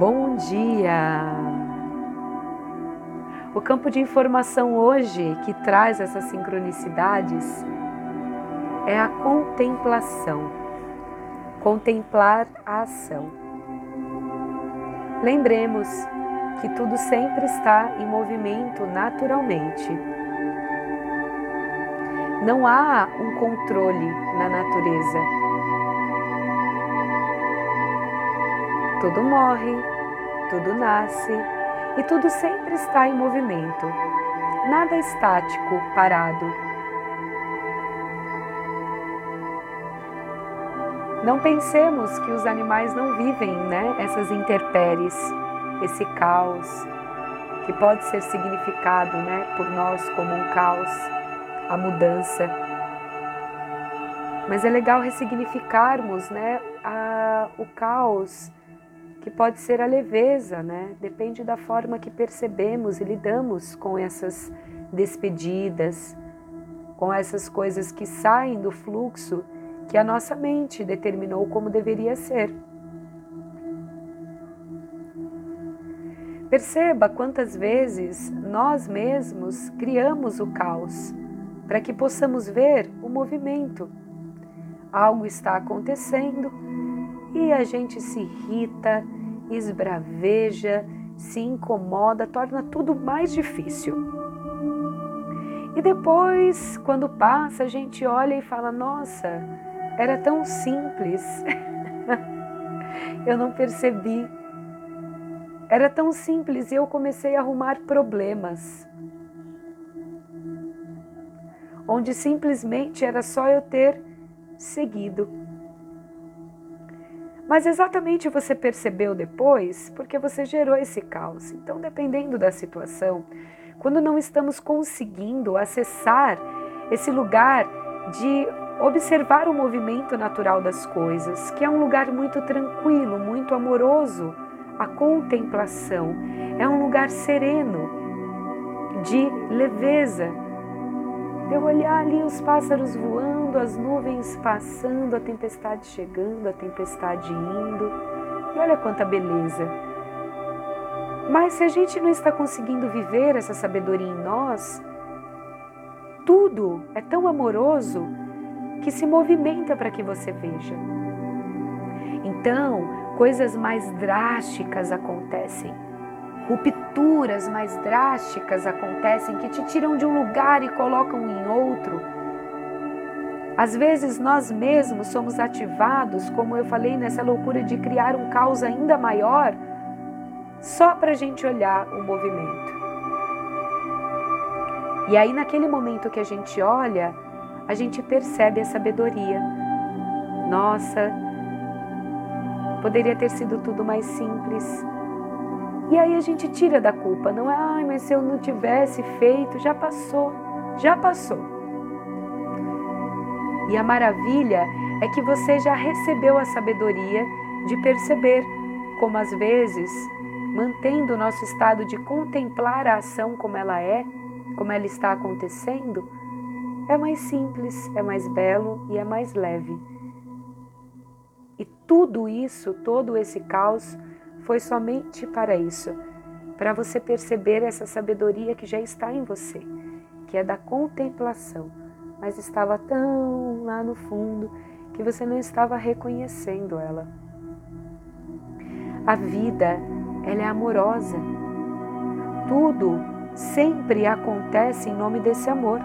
Bom dia! O campo de informação hoje que traz essas sincronicidades é a contemplação. Contemplar a ação. Lembremos que tudo sempre está em movimento naturalmente. Não há um controle na natureza Tudo morre, tudo nasce e tudo sempre está em movimento. Nada estático, parado. Não pensemos que os animais não vivem né, essas intempéries, esse caos, que pode ser significado né, por nós como um caos, a mudança. Mas é legal ressignificarmos né, a, o caos que pode ser a leveza, né? Depende da forma que percebemos e lidamos com essas despedidas, com essas coisas que saem do fluxo que a nossa mente determinou como deveria ser. Perceba quantas vezes nós mesmos criamos o caos para que possamos ver o movimento. Algo está acontecendo e a gente se irrita, esbraveja, se incomoda, torna tudo mais difícil. E depois, quando passa, a gente olha e fala: Nossa, era tão simples. eu não percebi. Era tão simples e eu comecei a arrumar problemas. Onde simplesmente era só eu ter seguido. Mas exatamente você percebeu depois porque você gerou esse caos. Então, dependendo da situação, quando não estamos conseguindo acessar esse lugar de observar o movimento natural das coisas, que é um lugar muito tranquilo, muito amoroso, a contemplação, é um lugar sereno, de leveza, eu olhar ali os pássaros voando, as nuvens passando, a tempestade chegando, a tempestade indo. E olha quanta beleza. Mas se a gente não está conseguindo viver essa sabedoria em nós, tudo é tão amoroso que se movimenta para que você veja. Então, coisas mais drásticas acontecem rupturas mais drásticas acontecem que te tiram de um lugar e colocam em outro. Às vezes nós mesmos somos ativados, como eu falei, nessa loucura de criar um caos ainda maior, só para a gente olhar o movimento. E aí, naquele momento que a gente olha, a gente percebe a sabedoria. Nossa, poderia ter sido tudo mais simples e aí a gente tira da culpa, não é, ai, mas se eu não tivesse feito, já passou, já passou. E a maravilha é que você já recebeu a sabedoria de perceber como às vezes, mantendo o nosso estado de contemplar a ação como ela é, como ela está acontecendo, é mais simples, é mais belo e é mais leve. E tudo isso, todo esse caos, foi somente para isso, para você perceber essa sabedoria que já está em você, que é da contemplação, mas estava tão lá no fundo que você não estava reconhecendo ela. A vida, ela é amorosa. Tudo sempre acontece em nome desse amor.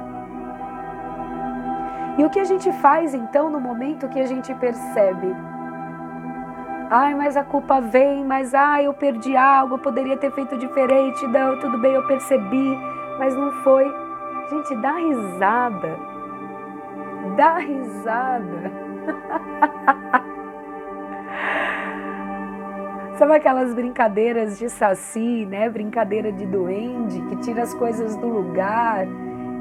E o que a gente faz então no momento que a gente percebe Ai, mas a culpa vem, mas ai, eu perdi algo, eu poderia ter feito diferente. Não, tudo bem, eu percebi, mas não foi. Gente, dá risada. Dá risada. Sabe aquelas brincadeiras de saci, né? Brincadeira de duende que tira as coisas do lugar.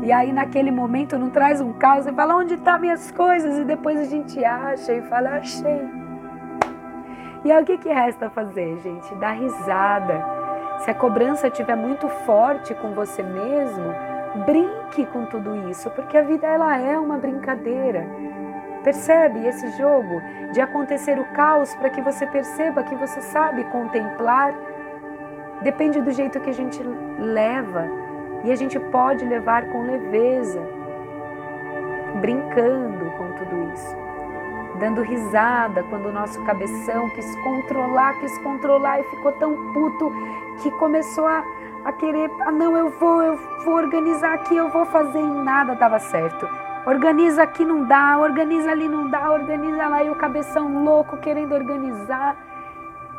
E aí naquele momento não traz um caos e fala onde estão tá minhas coisas e depois a gente acha e fala achei. E aí o que, que resta fazer, gente? Dar risada. Se a cobrança estiver muito forte com você mesmo, brinque com tudo isso, porque a vida ela é uma brincadeira. Percebe esse jogo de acontecer o caos para que você perceba que você sabe contemplar? Depende do jeito que a gente leva e a gente pode levar com leveza, brincando com tudo isso, dando risada quando o nosso cabeção quis controlar, quis controlar e ficou tão puto que começou a, a querer, ah não, eu vou, eu vou organizar aqui, eu vou fazer e nada dava certo. Organiza aqui não dá, organiza ali não dá, organiza lá e o cabeção louco querendo organizar.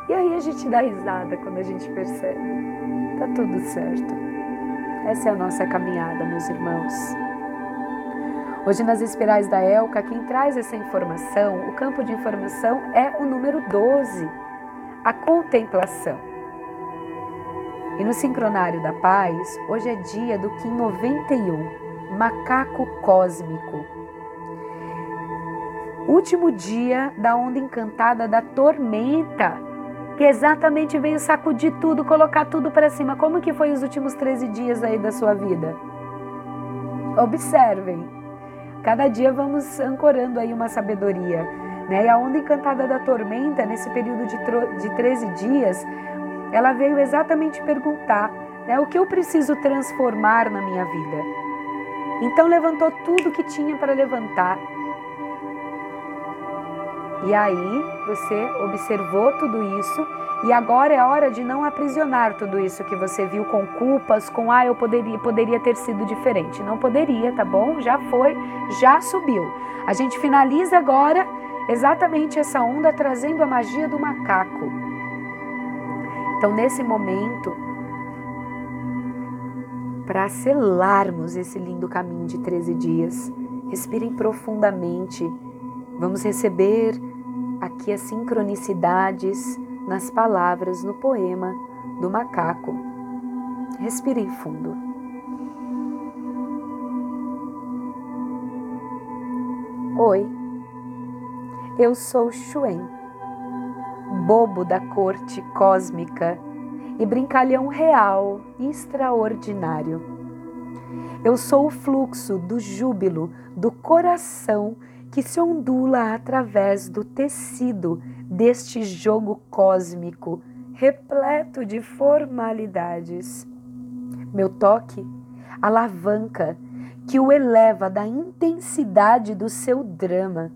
E aí a gente dá risada quando a gente percebe. Tá tudo certo. Essa é a nossa caminhada, meus irmãos. Hoje nas espirais da Elca, quem traz essa informação, o campo de informação é o número 12, a contemplação. E no sincronário da paz, hoje é dia do Kim 91, macaco cósmico. Último dia da onda encantada da tormenta, que exatamente veio sacudir tudo, colocar tudo para cima. Como que foi os últimos 13 dias aí da sua vida? Observem. Cada dia vamos ancorando aí uma sabedoria. Né? E a onda encantada da tormenta, nesse período de, de 13 dias, ela veio exatamente perguntar né, o que eu preciso transformar na minha vida. Então levantou tudo que tinha para levantar. E aí você observou tudo isso e agora é hora de não aprisionar tudo isso que você viu com culpas, com ah, eu poderia, poderia ter sido diferente. Não poderia, tá bom? Já foi, já subiu. A gente finaliza agora exatamente essa onda trazendo a magia do macaco. Então, nesse momento, para selarmos esse lindo caminho de 13 dias. Respirem profundamente. Vamos receber aqui as sincronicidades nas palavras no poema do macaco. Respirem fundo. Oi, eu sou Xuen, bobo da corte cósmica e brincalhão real e extraordinário. Eu sou o fluxo do júbilo do coração que se ondula através do tecido deste jogo cósmico repleto de formalidades. Meu toque alavanca que o eleva da intensidade do seu drama,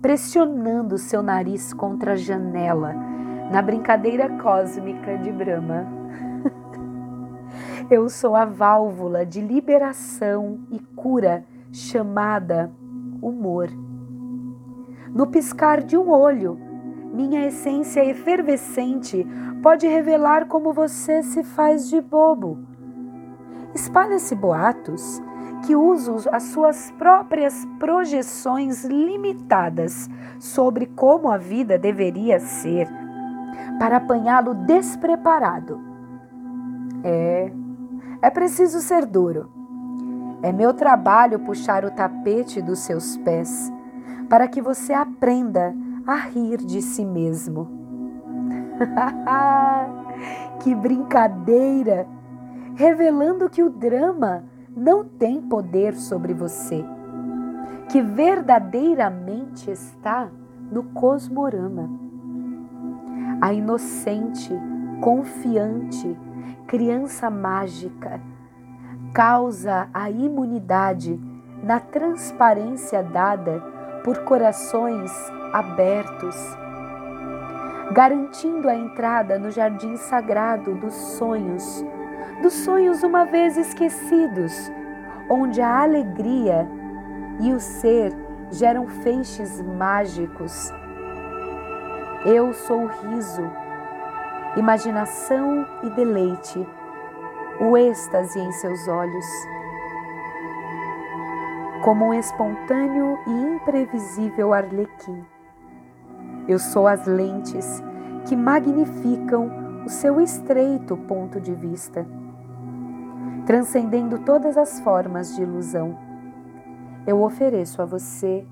pressionando seu nariz contra a janela na brincadeira cósmica de Brahma. Eu sou a válvula de liberação e cura chamada humor. No piscar de um olho, minha essência efervescente pode revelar como você se faz de bobo. Espalha-se boatos que uso as suas próprias projeções limitadas sobre como a vida deveria ser para apanhá-lo despreparado. É, é preciso ser duro. É meu trabalho puxar o tapete dos seus pés para que você aprenda a rir de si mesmo. que brincadeira! Revelando que o drama não tem poder sobre você, que verdadeiramente está no cosmorama a inocente, confiante, criança mágica, causa a imunidade na transparência dada por corações abertos, garantindo a entrada no jardim sagrado dos sonhos, dos sonhos uma vez esquecidos, onde a alegria e o ser geram feixes mágicos. Eu sou o riso, imaginação e deleite, o êxtase em seus olhos. Como um espontâneo e imprevisível arlequim. Eu sou as lentes que magnificam o seu estreito ponto de vista, transcendendo todas as formas de ilusão. Eu ofereço a você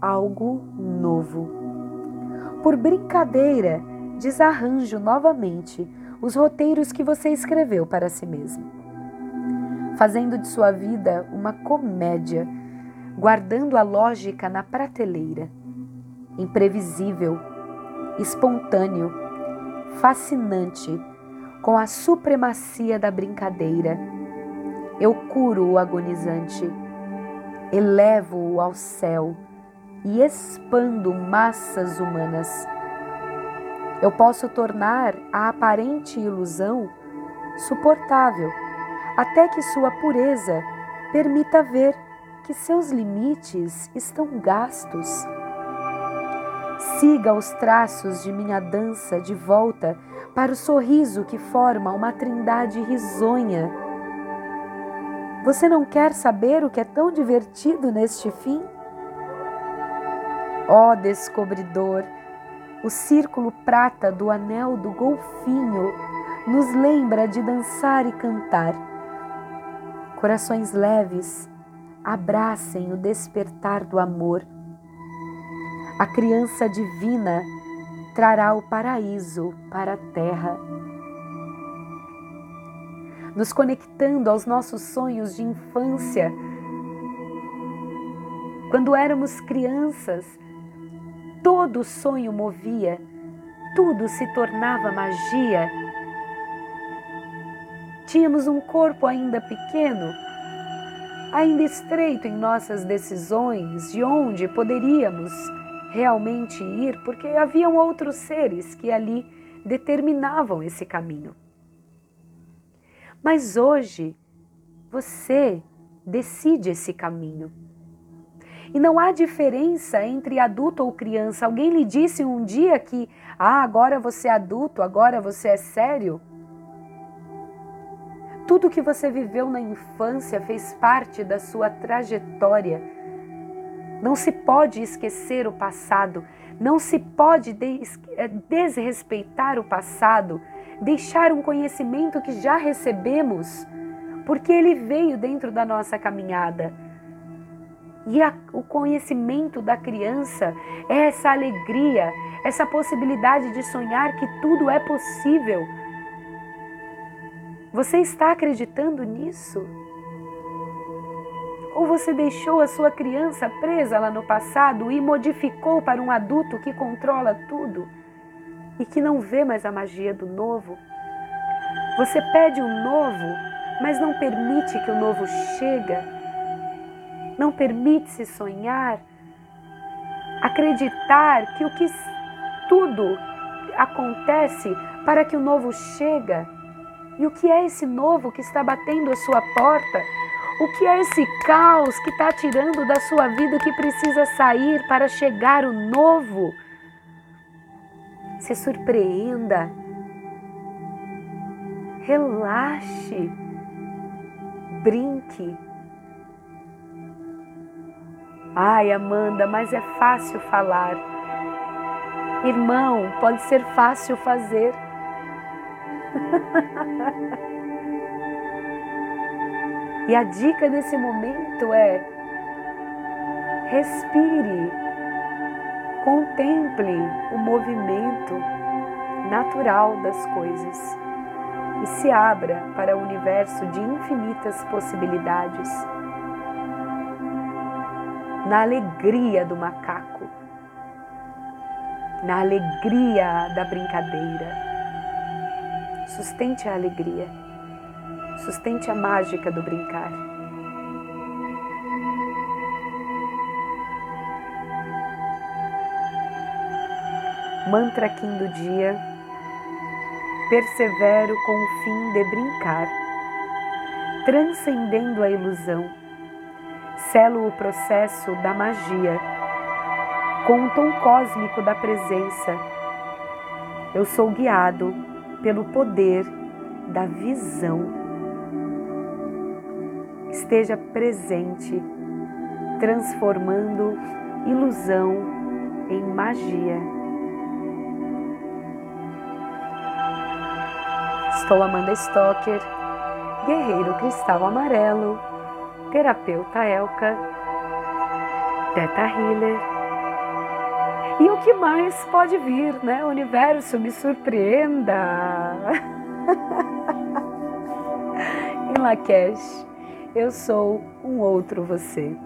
algo novo por brincadeira, desarranjo novamente os roteiros que você escreveu para si mesmo, fazendo de sua vida uma comédia, guardando a lógica na prateleira. Imprevisível, espontâneo, fascinante, com a supremacia da brincadeira. Eu curo o agonizante, elevo-o ao céu e expando massas humanas. Eu posso tornar a aparente ilusão suportável, até que sua pureza permita ver que seus limites estão gastos. Siga os traços de minha dança de volta para o sorriso que forma uma trindade risonha. Você não quer saber o que é tão divertido neste fim? Ó oh, descobridor, o círculo prata do anel do golfinho nos lembra de dançar e cantar. Corações leves, abracem o despertar do amor. A criança divina trará o paraíso para a terra. Nos conectando aos nossos sonhos de infância, quando éramos crianças, todo sonho movia, tudo se tornava magia. Tínhamos um corpo ainda pequeno, ainda estreito em nossas decisões de onde poderíamos realmente ir, porque haviam outros seres que ali determinavam esse caminho. Mas hoje você decide esse caminho. E não há diferença entre adulto ou criança. Alguém lhe disse um dia que, ah, agora você é adulto, agora você é sério? Tudo que você viveu na infância fez parte da sua trajetória. Não se pode esquecer o passado, não se pode eh, desrespeitar o passado, deixar um conhecimento que já recebemos, porque ele veio dentro da nossa caminhada. E a, o conhecimento da criança é essa alegria, essa possibilidade de sonhar que tudo é possível. Você está acreditando nisso? Ou você deixou a sua criança presa lá no passado e modificou para um adulto que controla tudo e que não vê mais a magia do novo? Você pede o um novo, mas não permite que o novo chega não permite-se sonhar, acreditar que o que tudo acontece para que o novo chega. E o que é esse novo que está batendo a sua porta? O que é esse caos que está tirando da sua vida que precisa sair para chegar o novo? Se surpreenda. Relaxe. Brinque Ai, Amanda, mas é fácil falar. Irmão, pode ser fácil fazer. e a dica nesse momento é: respire, contemple o movimento natural das coisas e se abra para o universo de infinitas possibilidades na alegria do macaco, na alegria da brincadeira. Sustente a alegria, sustente a mágica do brincar. Mantra Kim do dia. Persevero com o fim de brincar, transcendendo a ilusão selo o processo da magia com o tom cósmico da presença. Eu sou guiado pelo poder da visão. Esteja presente, transformando ilusão em magia. Estou Amanda Stocker, guerreiro cristal amarelo terapeuta Elka, Teta Healer. E o que mais pode vir, né? O universo me surpreenda. em Lakesh, eu sou um outro você.